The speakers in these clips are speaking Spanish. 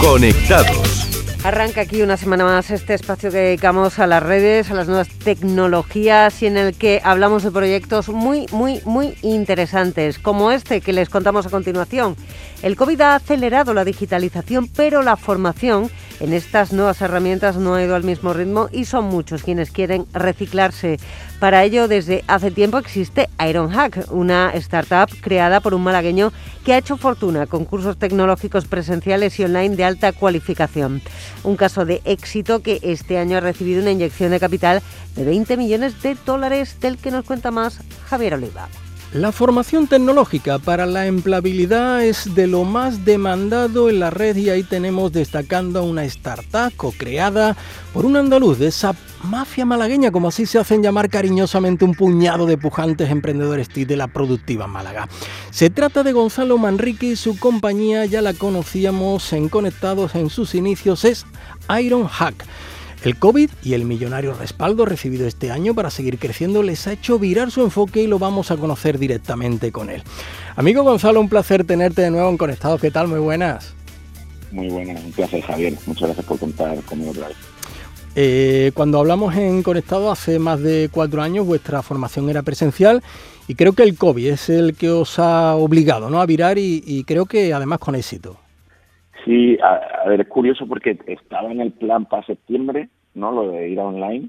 Conectados. Arranca aquí una semana más este espacio que dedicamos a las redes, a las nuevas tecnologías y en el que hablamos de proyectos muy, muy, muy interesantes, como este que les contamos a continuación. El COVID ha acelerado la digitalización, pero la formación en estas nuevas herramientas no ha ido al mismo ritmo y son muchos quienes quieren reciclarse. Para ello, desde hace tiempo existe Ironhack, una startup creada por un malagueño que ha hecho fortuna con cursos tecnológicos presenciales y online de alta cualificación. Un caso de éxito que este año ha recibido una inyección de capital de 20 millones de dólares, del que nos cuenta más Javier Oliva. La formación tecnológica para la empleabilidad es de lo más demandado en la red y ahí tenemos destacando una startup co-creada por un andaluz de esa mafia malagueña, como así se hacen llamar cariñosamente un puñado de pujantes emprendedores de la productiva Málaga. Se trata de Gonzalo Manrique y su compañía, ya la conocíamos en Conectados en sus inicios, es Iron Hack. El COVID y el millonario respaldo recibido este año para seguir creciendo les ha hecho virar su enfoque y lo vamos a conocer directamente con él. Amigo Gonzalo, un placer tenerte de nuevo en Conectados. ¿Qué tal? Muy buenas. Muy buenas, un placer Javier. Muchas gracias por contar conmigo otra vez. Eh, cuando hablamos en Conectado hace más de cuatro años, vuestra formación era presencial y creo que el COVID es el que os ha obligado ¿no? a virar y, y creo que además con éxito. Sí, a, ver, es curioso porque estaba en el plan para septiembre, ¿no? Lo de ir online,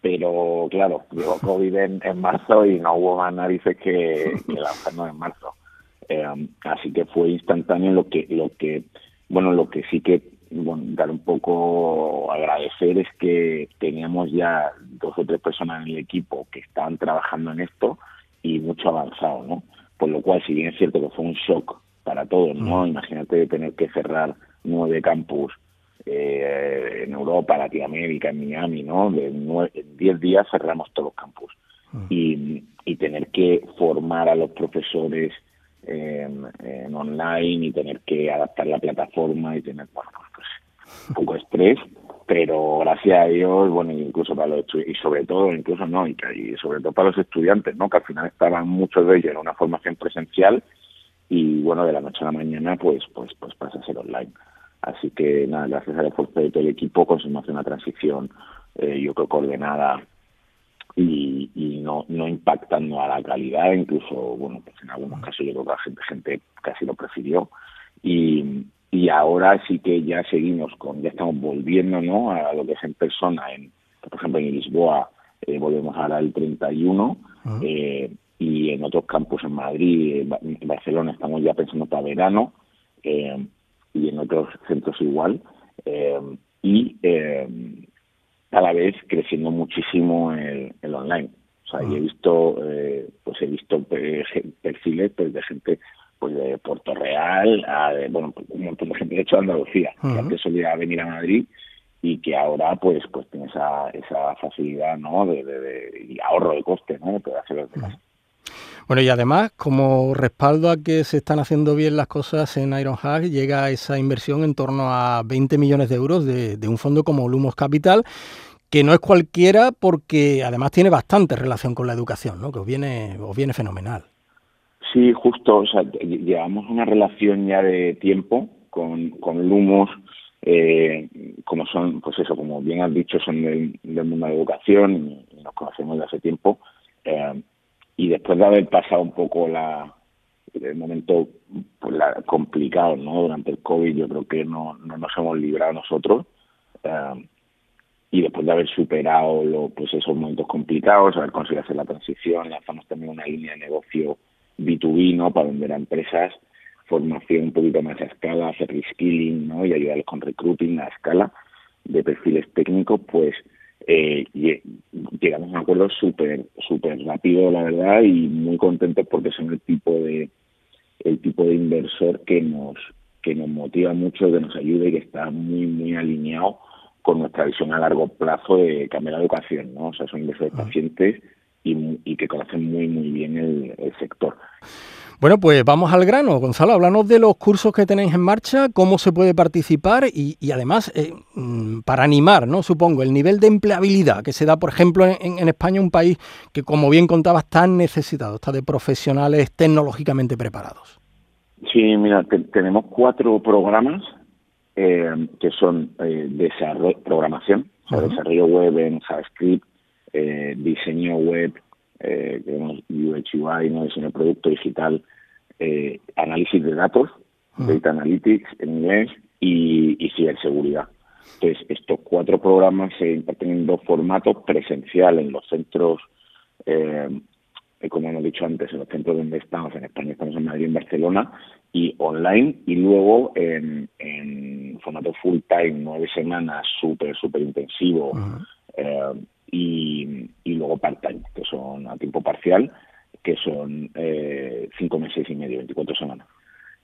pero claro, llegó COVID en, marzo y no hubo más narices que, que lanzarnos en marzo. Eh, así que fue instantáneo lo que, lo que, bueno, lo que sí que bueno, dar un poco agradecer es que teníamos ya dos o tres personas en el equipo que estaban trabajando en esto y mucho avanzado, ¿no? Por lo cual, si bien es cierto que fue un shock para todos, ¿no? Imagínate tener que cerrar nueve campus eh, en Europa, Latinoamérica, en Miami, ¿no? De en diez días cerramos todos los campus. Y, y tener que formar a los profesores en, online y tener que adaptar la plataforma y tener, bueno, pues un poco estrés, pero gracias a Dios, bueno, incluso para los y sobre todo, incluso no, y, y sobre todo para los estudiantes, ¿no? Que al final estaban muchos de ellos en una formación presencial y bueno, de la noche a la mañana pues pues pues pasa a ser online. Así que nada, gracias al esfuerzo de todo el equipo conseguimos hacer una transición eh, yo creo coordenada y, y no, no impactando a la calidad, incluso, bueno, pues en algunos casos yo creo que la gente, gente casi lo prefirió. Y, y ahora sí que ya seguimos con, ya estamos volviendo ¿no? a lo que es en persona, en, por ejemplo en Lisboa eh, volvemos ahora el 31, eh, y en otros campus en Madrid, en Barcelona estamos ya pensando para verano eh, y en otros centros igual eh, y eh, cada vez creciendo muchísimo el, el online. O sea, y he visto, eh, pues he visto perfiles pues, de gente pues de Puerto Real, a, bueno, pues, un montón de gente de hecho de Andalucía, que antes solía venir a Madrid y que ahora pues pues tiene esa, esa facilidad no de, de, y ahorro de coste no de poder hacerlo de casa. Bueno, y además, como respaldo a que se están haciendo bien las cosas en Ironhack, llega esa inversión en torno a 20 millones de euros de, un fondo como Lumos Capital, que no es cualquiera porque además tiene bastante relación con la educación, ¿no? que os viene, os viene fenomenal. Sí, justo, o sea, llevamos una relación ya de tiempo con, con Lumos, eh, como son, pues eso, como bien has dicho, son del, mundo de la educación y nos conocemos desde hace tiempo. Eh, y después de haber pasado un poco la el momento pues, la, complicado no durante el covid yo creo que no, no nos hemos librado nosotros eh, y después de haber superado lo, pues esos momentos complicados haber conseguido hacer la transición lanzamos también una línea de negocio B2B no para vender a empresas formación un poquito más a escala hacer reskilling no y ayudarles con recruiting a escala de perfiles técnicos pues eh, llegamos a un acuerdo súper súper rápido la verdad y muy contentos porque son el tipo de el tipo de inversor que nos que nos motiva mucho que nos ayude y que está muy muy alineado con nuestra visión a largo plazo de cambiar la educación no o sea son inversores pacientes y, y que conocen muy muy bien el, el sector bueno, pues vamos al grano. Gonzalo, háblanos de los cursos que tenéis en marcha, cómo se puede participar y, además, eh, mm, para animar, ¿no? Supongo, el nivel de empleabilidad que se da, por ejemplo, en, España, un país que, como bien contabas, tan necesitado, está de profesionales tecnológicamente preparados. Sí, mira, tenemos cuatro programas eh, que son eh, desarrollo, programación, desarrollo web en JavaScript, eh, diseño web, eh, UX UI, ¿no? diseño de producto digital, eh, análisis de datos, Data Analytics en inglés y, y ciberseguridad. Entonces, estos cuatro programas se imparten en dos formatos, presencial en los centros, eh, como hemos dicho antes, en los centros donde estamos, en España estamos en Madrid y en Barcelona, y online, y luego en, en formato full time, nueve semanas, súper, súper intensivo, eh, y, y luego part-time, que son a tiempo parcial, que son eh, cinco meses y medio, 24 semanas.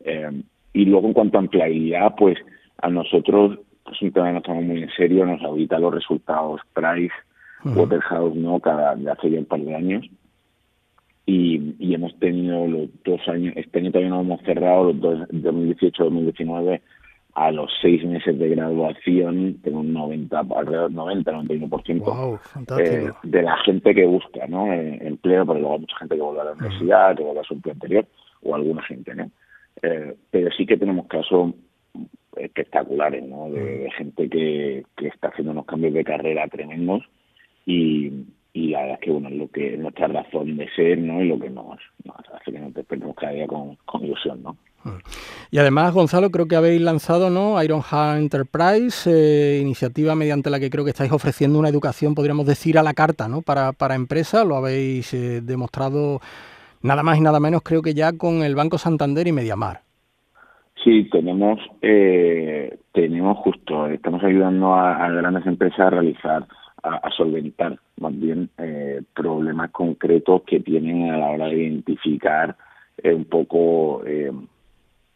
Eh, y luego en cuanto a empleabilidad, pues a nosotros es un tema que nos tomamos muy en serio, nos audita los resultados Price, Waterhouse, ¿no? Cada, de hace ya un par de años. Y, y, hemos tenido los dos años, este año todavía no hemos cerrado, los dos, 2018-2019, a los seis meses de graduación, tengo un 90, alrededor 90, 91% wow, eh, de la gente que busca ¿no? Eh, empleo, porque luego hay mucha gente que vuelve a la universidad, que vuelve a su empleo anterior, o alguna gente, ¿no? Eh, pero sí que tenemos casos espectaculares, ¿no? De, gente que, que está haciendo unos cambios de carrera tremendos y, y la verdad es que bueno es lo que es nuestra razón de ser no y lo que nos, nos hace que nos despertemos cada día con, con, ilusión no y además Gonzalo creo que habéis lanzado no Ironhack Enterprise eh, iniciativa mediante la que creo que estáis ofreciendo una educación podríamos decir a la carta no para para empresas. Lo habéis eh, demostrado nada más y nada menos creo que ya con el Banco Santander y Mediamar. Sí, tenemos, eh, tenemos justo, estamos ayudando a, grandes empresas a realizar, a, solventar más bien problemas concretos que tienen a la hora de identificar un poco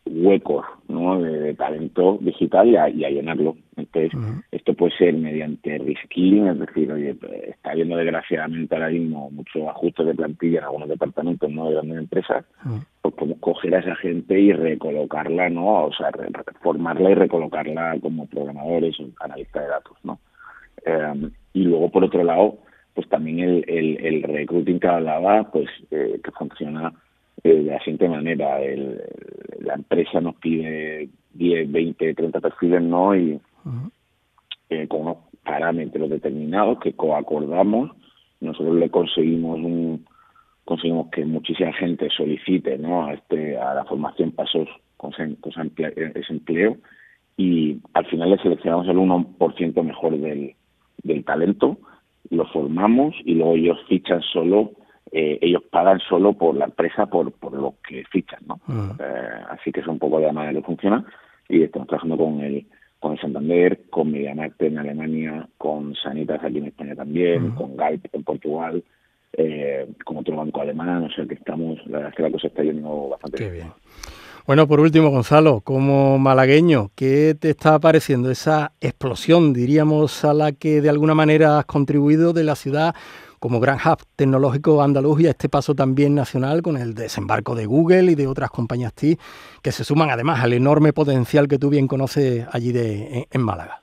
huecos ¿no? de, de, talento digital y a, y a llenarlo. Entonces, uh -huh. esto puede ser mediante reskilling, es decir, oye, está habiendo desgraciadamente ahora mismo muchos ajustes de plantilla en algunos departamentos no de grandes empresas, uh -huh. pues podemos coger a esa gente y recolocarla, ¿no? O sea, formarla y recolocarla como programadores o analistas de datos, ¿no? Eh, y luego, por otro lado, pues también el, el, el recruiting que hablaba, pues eh, que funciona de la siguiente manera. El, la empresa nos pide 10, 20, 30 perfiles, ¿no? Y uh -huh. eh, con unos parámetros determinados que coacordamos, nosotros le conseguimos un conseguimos que muchísima gente solicite ¿no? a, este, a la formación pasos con, ese, con ese empleo y al final le seleccionamos el 1% mejor del, del talento, lo formamos y luego ellos fichan solo eh, ellos pagan solo por la empresa por, por lo que fichan, ¿no? Uh -huh. eh, así que es un poco de la manera que funciona y estamos trabajando con el con el Santander, con Mediamarkt en Alemania, con Sanitas aquí en España también, uh -huh. con Galp en Portugal, eh, con otro banco alemán, o sea que estamos, la verdad es que la cosa está yendo bastante Qué bien. Bueno, por último, Gonzalo, como malagueño, ¿qué te está pareciendo esa explosión, diríamos, a la que de alguna manera has contribuido de la ciudad como gran hub tecnológico andaluz y a este paso también nacional con el desembarco de Google y de otras compañías TI que se suman además al enorme potencial que tú bien conoces allí de, en, Málaga?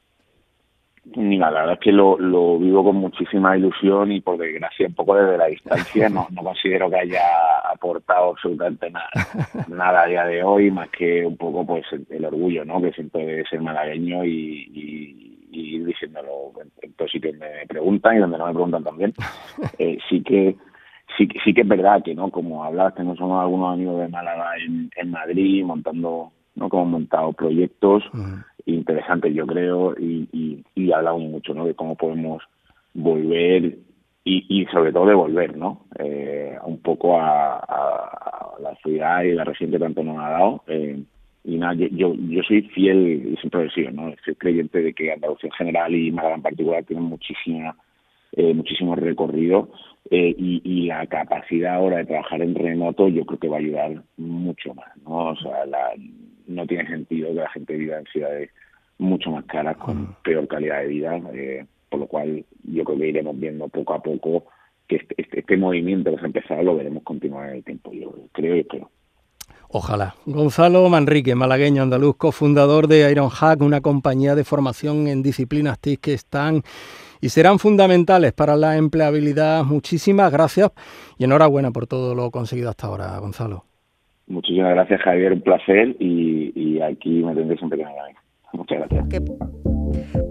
Mira, la verdad es que lo, lo, vivo con muchísima ilusión y por desgracia un poco desde la distancia no, no considero que haya aportado absolutamente nada, nada a día de hoy más que un poco pues el, el orgullo ¿no? que siento de ser malagueño y, y y ir diciéndolo en todos sitios me preguntan y donde no me preguntan también. Eh, sí que sí, sí que es verdad que, ¿no? Como hablas, tenemos algunos amigos de Málaga en, en Madrid montando, ¿no? Como montado proyectos uh -huh. interesantes, yo creo, y, y, y hablamos mucho, ¿no? De cómo podemos volver y, y sobre todo devolver, ¿no? Eh, un poco a, a, a, la ciudad y la reciente que tanto nos ha dado. Eh, y nada, yo, yo soy fiel y siempre lo sido, ¿no? Soy creyente de que Andalucía en general y Málaga en particular tienen muchísima, eh, muchísimo recorrido eh, y, y, la capacidad ahora de trabajar en remoto yo creo que va a ayudar mucho más, ¿no? O sea, la, no tiene sentido que la gente viva en ciudades mucho más caras con peor calidad de vida, eh, por lo cual yo creo que iremos viendo poco a poco que este, este, este movimiento que se ha empezado lo veremos continuar en el tiempo, yo creo y espero. Ojalá. Gonzalo Manrique, malagueño andaluz, cofundador de Ironhack, una compañía de formación en disciplinas TIC que están y serán fundamentales para la empleabilidad. Muchísimas gracias y enhorabuena por todo lo conseguido hasta ahora, Gonzalo. Muchísimas gracias, Javier. Un placer y, y aquí me tendré siempre que me Muchas gracias.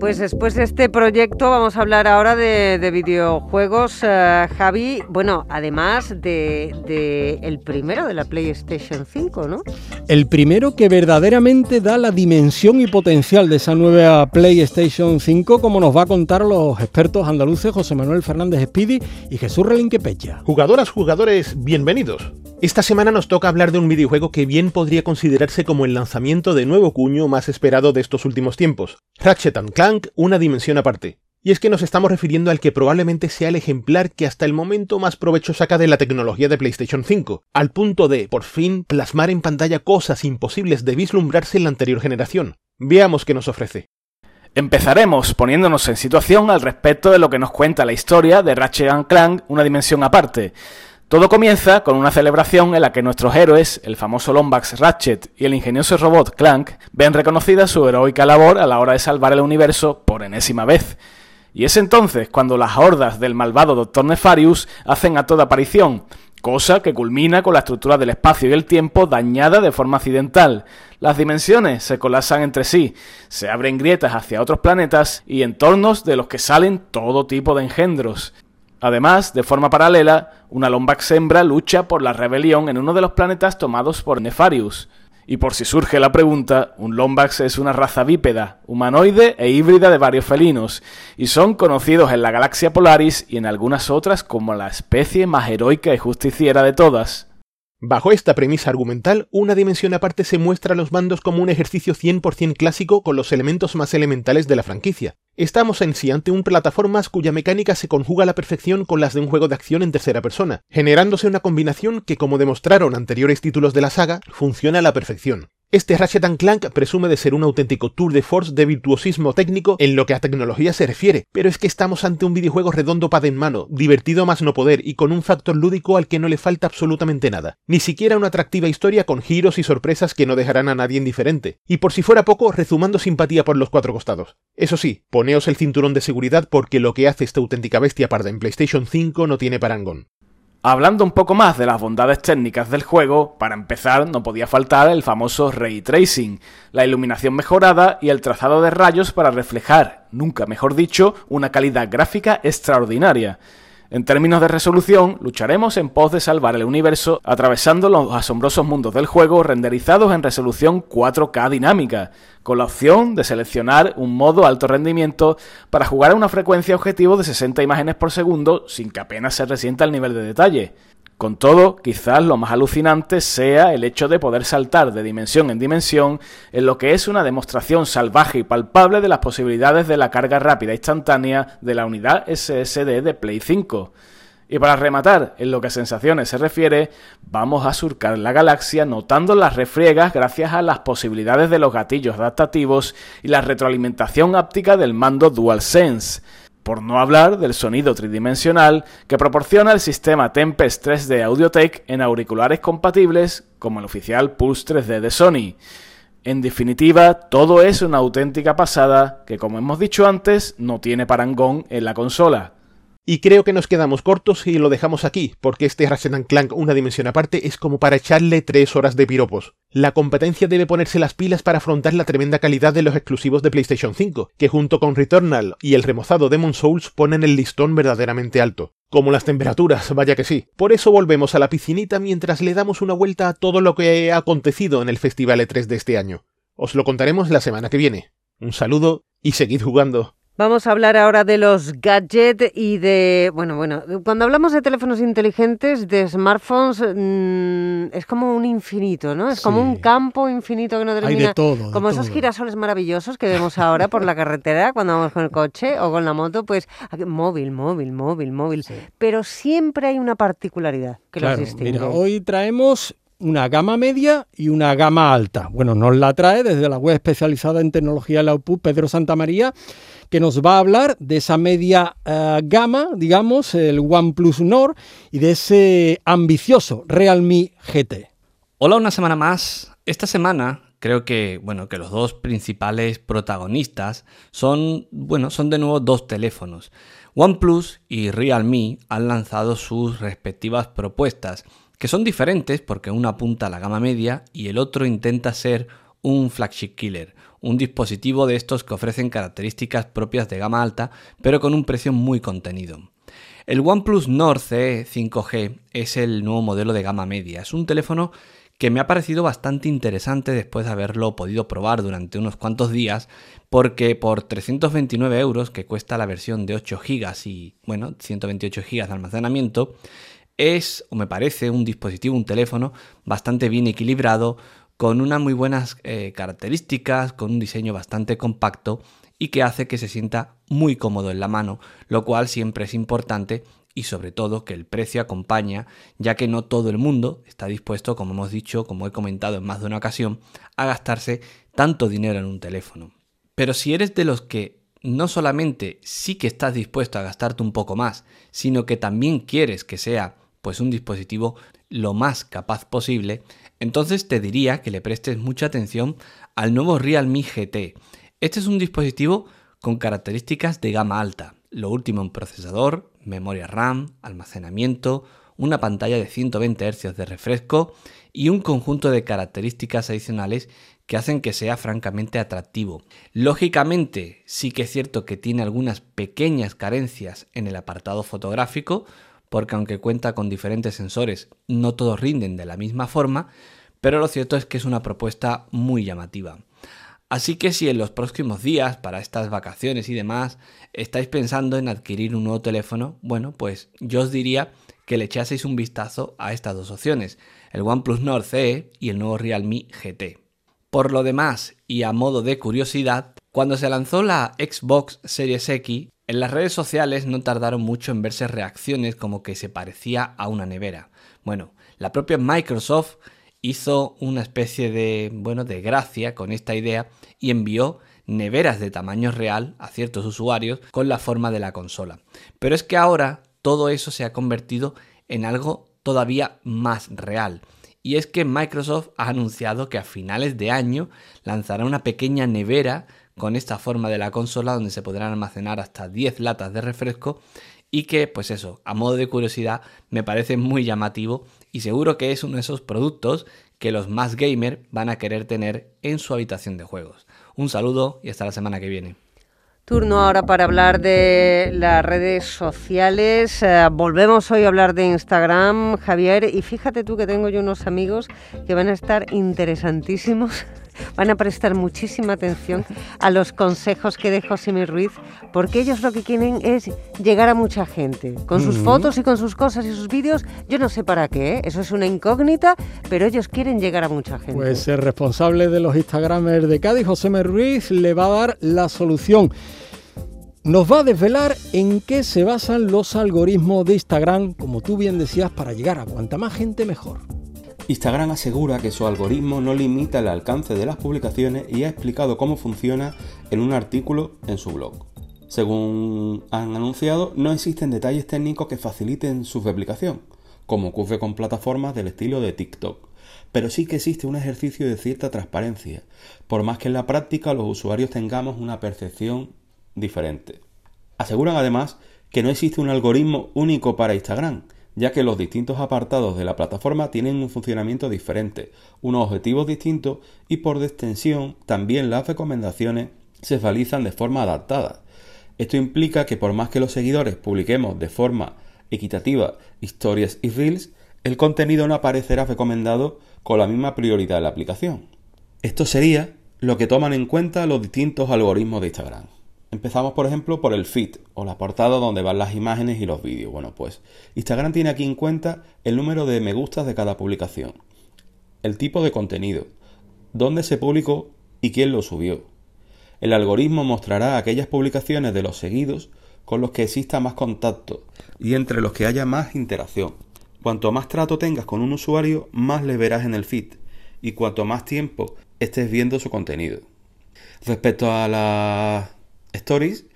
Pues después de este proyecto vamos a hablar ahora de, videojuegos, eh, Javi. Bueno, además de, el primero de la PlayStation 5, ¿no? El primero que verdaderamente da la dimensión y potencial de esa nueva PlayStation 5, como nos va a contar los expertos andaluces José Manuel Fernández Speedy y Jesús Relinque Pecha. Jugadoras, jugadores, bienvenidos. Esta semana nos toca hablar de un videojuego que bien podría considerarse como el lanzamiento de nuevo cuño más esperado de estos últimos tiempos, Ratchet Clank, una dimensión aparte. Y es que nos estamos refiriendo al que probablemente sea el ejemplar que hasta el momento más provecho saca de la tecnología de PlayStation 5, al punto de, por fin, plasmar en pantalla cosas imposibles de vislumbrarse en la anterior generación. Veamos qué nos ofrece. Empezaremos poniéndonos en situación al respecto de lo que nos cuenta la historia de Ratchet Clank, una dimensión aparte. Todo comienza con una celebración en la que nuestros héroes, el famoso Lombax Ratchet y el ingenioso robot Clank, ven reconocida su heroica labor a la hora de salvar el universo por enésima vez. Y es entonces cuando las hordas del malvado Dr. Nefarius hacen a toda aparición, cosa que culmina con la estructura del espacio y el tiempo dañada de forma accidental. Las dimensiones se colapsan entre sí, se abren grietas hacia otros planetas y entornos de los que salen todo tipo de engendros. Además, de forma paralela, una Lombax hembra lucha por la rebelión en uno de los planetas tomados por Nefarius. Y por si surge la pregunta, un Lombax es una raza bípeda, humanoide e híbrida de varios felinos, y son conocidos en la galaxia Polaris y en algunas otras como la especie más heroica y justiciera de todas. Bajo esta premisa argumental, una dimensión aparte se muestra a los mandos como un ejercicio 100% clásico con los elementos más elementales de la franquicia. Estamos en sí ante un plataformas cuya mecánica se conjuga a la perfección con las de un juego de acción en tercera persona, generándose una combinación que, como demostraron anteriores títulos de la saga, funciona a la perfección. Este Ratchet Clank presume de ser un auténtico tour de force de virtuosismo técnico en lo que a tecnología se refiere, pero es que estamos ante un videojuego redondo para en mano, divertido más no poder y con un factor lúdico al que no le falta absolutamente nada. Ni siquiera una atractiva historia con giros y sorpresas que no dejarán a nadie indiferente. Y por si fuera poco, rezumando simpatía por los cuatro costados. Eso sí, poneos el cinturón de seguridad porque lo que hace esta auténtica bestia parda en PlayStation 5 no tiene parangón. Hablando un poco más de las bondades técnicas del juego, para empezar no podía faltar el famoso ray tracing, la iluminación mejorada y el trazado de rayos para reflejar, nunca mejor dicho, una calidad gráfica extraordinaria. En términos de resolución, lucharemos en pos de salvar el universo atravesando los asombrosos mundos del juego renderizados en resolución 4K dinámica, con la opción de seleccionar un modo alto rendimiento para jugar a una frecuencia objetivo de 60 imágenes por segundo sin que apenas se resienta el nivel de detalle. Con todo, quizás lo más alucinante sea el hecho de poder saltar de dimensión en dimensión en lo que es una demostración salvaje y palpable de las posibilidades de la carga rápida instantánea de la unidad SSD de Play 5. Y para rematar, en lo que a sensaciones se refiere, vamos a surcar la galaxia notando las refriegas gracias a las posibilidades de los gatillos adaptativos y la retroalimentación áptica del mando DualSense por no hablar del sonido tridimensional que proporciona el sistema Tempest 3D Audiotech en auriculares compatibles como el oficial Pulse 3D de Sony. En definitiva, todo es una auténtica pasada que, como hemos dicho antes, no tiene parangón en la consola. Y creo que nos quedamos cortos y lo dejamos aquí, porque este Ratchet Clank una dimensión aparte es como para echarle tres horas de piropos. La competencia debe ponerse las pilas para afrontar la tremenda calidad de los exclusivos de PlayStation 5, que junto con Returnal y el remozado Demon Souls ponen el listón verdaderamente alto. Como las temperaturas, vaya que sí. Por eso volvemos a la piscinita mientras le damos una vuelta a todo lo que ha acontecido en el Festival E3 de este año. Os lo contaremos la semana que viene. Un saludo y seguid jugando. Vamos a hablar ahora de los gadgets y de, bueno, bueno, cuando hablamos de teléfonos inteligentes, de smartphones, mm, es como un infinito, ¿no? Es como un campo infinito que no termina. Hay de todo. como esos girasoles maravillosos que vemos ahora por la carretera cuando vamos con el coche o con la moto, pues móvil, móvil, móvil, móvil. Pero siempre hay una particularidad que los distingue. Mira, hoy traemos una gama media y una gama alta. Bueno, nos la trae desde la web especializada en tecnología de la UPU, Pedro Santamaría, que nos va a hablar de esa media eh, gama, digamos, el OnePlus Nord, y de ese ambicioso Realme GT. Hola una semana más. Esta semana creo que, bueno, que los dos principales protagonistas son, bueno, son de nuevo dos teléfonos. OnePlus y Realme han lanzado sus respectivas propuestas que son diferentes porque uno apunta a la gama media y el otro intenta ser un flagship killer, un dispositivo de estos que ofrecen características propias de gama alta, pero con un precio muy contenido. El OnePlus Nord CE 5G es el nuevo modelo de gama media. Es un teléfono que me ha parecido bastante interesante después de haberlo podido probar durante unos cuantos días, porque por 329 euros, que cuesta la versión de 8 GB y, bueno, 128 GB de almacenamiento, es, o me parece, un dispositivo, un teléfono bastante bien equilibrado, con unas muy buenas eh, características, con un diseño bastante compacto y que hace que se sienta muy cómodo en la mano, lo cual siempre es importante y sobre todo que el precio acompaña, ya que no todo el mundo está dispuesto, como hemos dicho, como he comentado en más de una ocasión, a gastarse tanto dinero en un teléfono. Pero si eres de los que no solamente sí que estás dispuesto a gastarte un poco más, sino que también quieres que sea pues un dispositivo lo más capaz posible, entonces te diría que le prestes mucha atención al nuevo Realme GT. Este es un dispositivo con características de gama alta, lo último en procesador, memoria RAM, almacenamiento, una pantalla de 120 Hz de refresco y un conjunto de características adicionales que hacen que sea francamente atractivo. Lógicamente, sí que es cierto que tiene algunas pequeñas carencias en el apartado fotográfico, porque aunque cuenta con diferentes sensores, no todos rinden de la misma forma, pero lo cierto es que es una propuesta muy llamativa. Así que si en los próximos días, para estas vacaciones y demás, estáis pensando en adquirir un nuevo teléfono, bueno, pues yo os diría que le echaseis un vistazo a estas dos opciones, el OnePlus Nord CE y el nuevo Realme GT. Por lo demás, y a modo de curiosidad, cuando se lanzó la Xbox Series X, en las redes sociales no tardaron mucho en verse reacciones como que se parecía a una nevera. Bueno, la propia Microsoft hizo una especie de, bueno, de gracia con esta idea y envió neveras de tamaño real a ciertos usuarios con la forma de la consola. Pero es que ahora todo eso se ha convertido en algo todavía más real. Y es que Microsoft ha anunciado que a finales de año lanzará una pequeña nevera con esta forma de la consola donde se podrán almacenar hasta 10 latas de refresco y que, pues eso, a modo de curiosidad, me parece muy llamativo y seguro que es uno de esos productos que los más gamer van a querer tener en su habitación de juegos. Un saludo y hasta la semana que viene. Turno ahora para hablar de las redes sociales. Eh, volvemos hoy a hablar de Instagram, Javier, y fíjate tú que tengo yo unos amigos que van a estar interesantísimos van a prestar muchísima atención a los consejos que dé José Ruiz, porque ellos lo que quieren es llegar a mucha gente. Con sus fotos y con sus cosas y sus vídeos, yo no sé para qué, ¿eh? eso es una incógnita, pero ellos quieren llegar a mucha gente. Pues el responsable de los Instagramers de Cádiz, José Ruiz, le va a dar la solución nos va a desvelar en qué se basan los algoritmos de Instagram, como tú bien decías, para llegar a cuanta más gente mejor. Instagram asegura que su algoritmo no limita el alcance de las publicaciones y ha explicado cómo funciona en un artículo en su blog. Según han anunciado, no existen detalles técnicos que faciliten su replicación, como ocurre con plataformas del estilo de TikTok, pero sí que existe un ejercicio de cierta transparencia, por más que en la práctica los usuarios tengamos una percepción diferente. Aseguran además que no existe un algoritmo único para Instagram, ya que los distintos apartados de la plataforma tienen un funcionamiento diferente, unos objetivos distintos y por extensión también las recomendaciones se realizan de forma adaptada. Esto implica que por más que los seguidores publiquemos de forma equitativa historias y reels, el contenido no aparecerá recomendado con la misma prioridad en la aplicación. Esto sería lo que toman en cuenta los distintos algoritmos de Instagram. Empezamos, por ejemplo, por el feed o la portada donde van las imágenes y los vídeos. Bueno, pues Instagram tiene aquí en cuenta el número de me gustas de cada publicación, el tipo de contenido, dónde se publicó y quién lo subió. El algoritmo mostrará aquellas publicaciones de los seguidos con los que exista más contacto y entre los que haya más interacción. Cuanto más trato tengas con un usuario, más le verás en el feed y cuanto más tiempo estés viendo su contenido. Respecto a la Stories,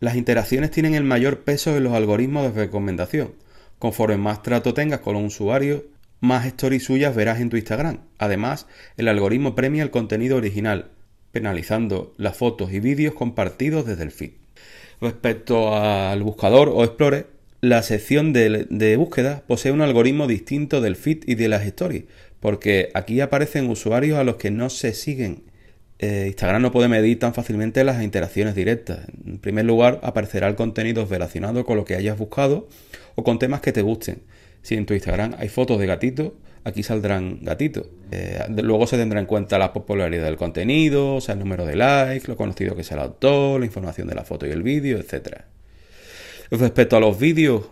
las interacciones tienen el mayor peso en los algoritmos de recomendación. Conforme más trato tengas con los usuarios, más stories suyas verás en tu Instagram. Además, el algoritmo premia el contenido original, penalizando las fotos y vídeos compartidos desde el feed. Respecto al buscador o Explorer, la sección de, de, búsqueda posee un algoritmo distinto del feed y de las stories, porque aquí aparecen usuarios a los que no se siguen eh, Instagram no puede medir tan fácilmente las interacciones directas. En primer lugar, aparecerá el contenido relacionado con lo que hayas buscado o con temas que te gusten. Si en tu Instagram hay fotos de gatitos, aquí saldrán gatitos. Eh, luego se tendrá en cuenta la popularidad del contenido, o sea, el número de likes, lo conocido que es el autor, la información de la foto y el vídeo, etc. Respecto a los vídeos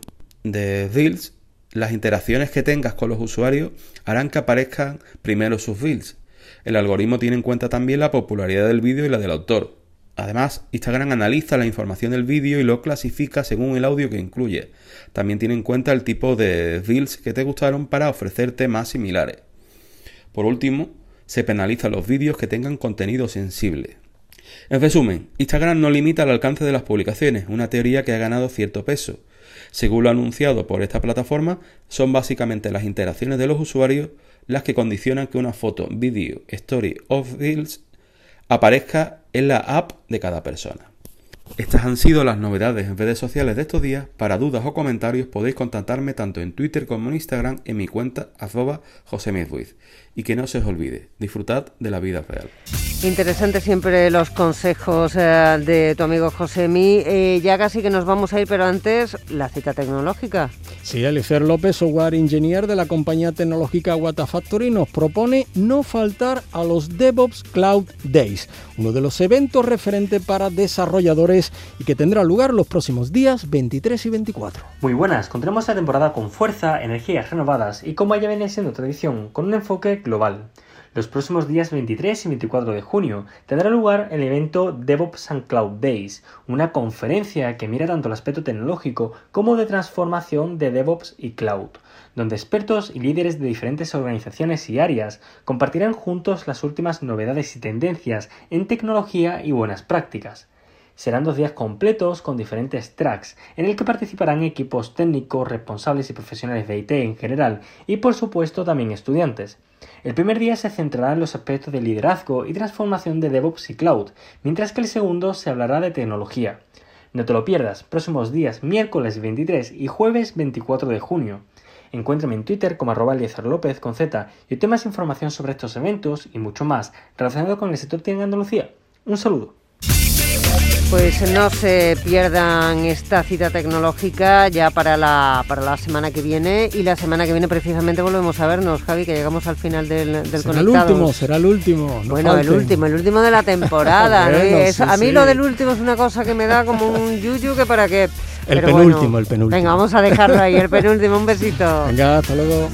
de Reels, las interacciones que tengas con los usuarios harán que aparezcan primero sus Reels. El algoritmo tiene en cuenta también la popularidad del vídeo y la del autor. Además, Instagram analiza la información del vídeo y lo clasifica según el audio que incluye. También tiene en cuenta el tipo de reels que te gustaron para ofrecerte más similares. Por último, se penalizan los vídeos que tengan contenido sensible. En resumen, Instagram no limita el alcance de las publicaciones, una teoría que ha ganado cierto peso. Según lo anunciado por esta plataforma, son básicamente las interacciones de los usuarios las que condicionan que una foto, vídeo, story o reels aparezca en la app de cada persona. Estas han sido las novedades en redes sociales de estos días. Para dudas o comentarios podéis contactarme tanto en Twitter como en Instagram en mi cuenta arroba Y que no se os olvide, disfrutad de la vida real. Interesante siempre los consejos eh, de tu amigo Josemi. Eh, ya casi que nos vamos a ir, pero antes la cita tecnológica. Sí, Elifer López, software engineer de la compañía tecnológica Watafactory, nos propone no faltar a los DevOps Cloud Days, uno de los eventos referentes para desarrolladores y que tendrá lugar los próximos días 23 y 24. Muy buenas, continuamos la temporada con fuerza, energías renovadas y como ya viene siendo tradición, con un enfoque global. Los próximos días 23 y 24 de junio tendrá lugar el evento DevOps and Cloud Days, una conferencia que mira tanto el aspecto tecnológico como de transformación de DevOps y Cloud, donde expertos y líderes de diferentes organizaciones y áreas compartirán juntos las últimas novedades y tendencias en tecnología y buenas prácticas. Serán dos días completos con diferentes tracks, en el que participarán equipos técnicos, responsables y profesionales de IT en general, y por supuesto también estudiantes. El primer día se centrará en los aspectos de liderazgo y transformación de DevOps y Cloud, mientras que el segundo se hablará de tecnología. No te lo pierdas, próximos días miércoles 23 y jueves 24 de junio. Encuéntrame en Twitter como arroba López con Z y obtén más información sobre estos eventos y mucho más relacionado con el sector TIC en Andalucía. Un saludo. Pues no se pierdan esta cita tecnológica ya para la, para la semana que viene y la semana que viene precisamente volvemos a vernos, Javi, que llegamos al final del, del será el último, será el último. bueno, el último, el último de la temporada. a mí lo del último es una cosa que me da como un yuyu que para qué. El penúltimo, el penúltimo. Venga, vamos a dejarlo ahí, el penúltimo. Un besito. Venga, hasta luego.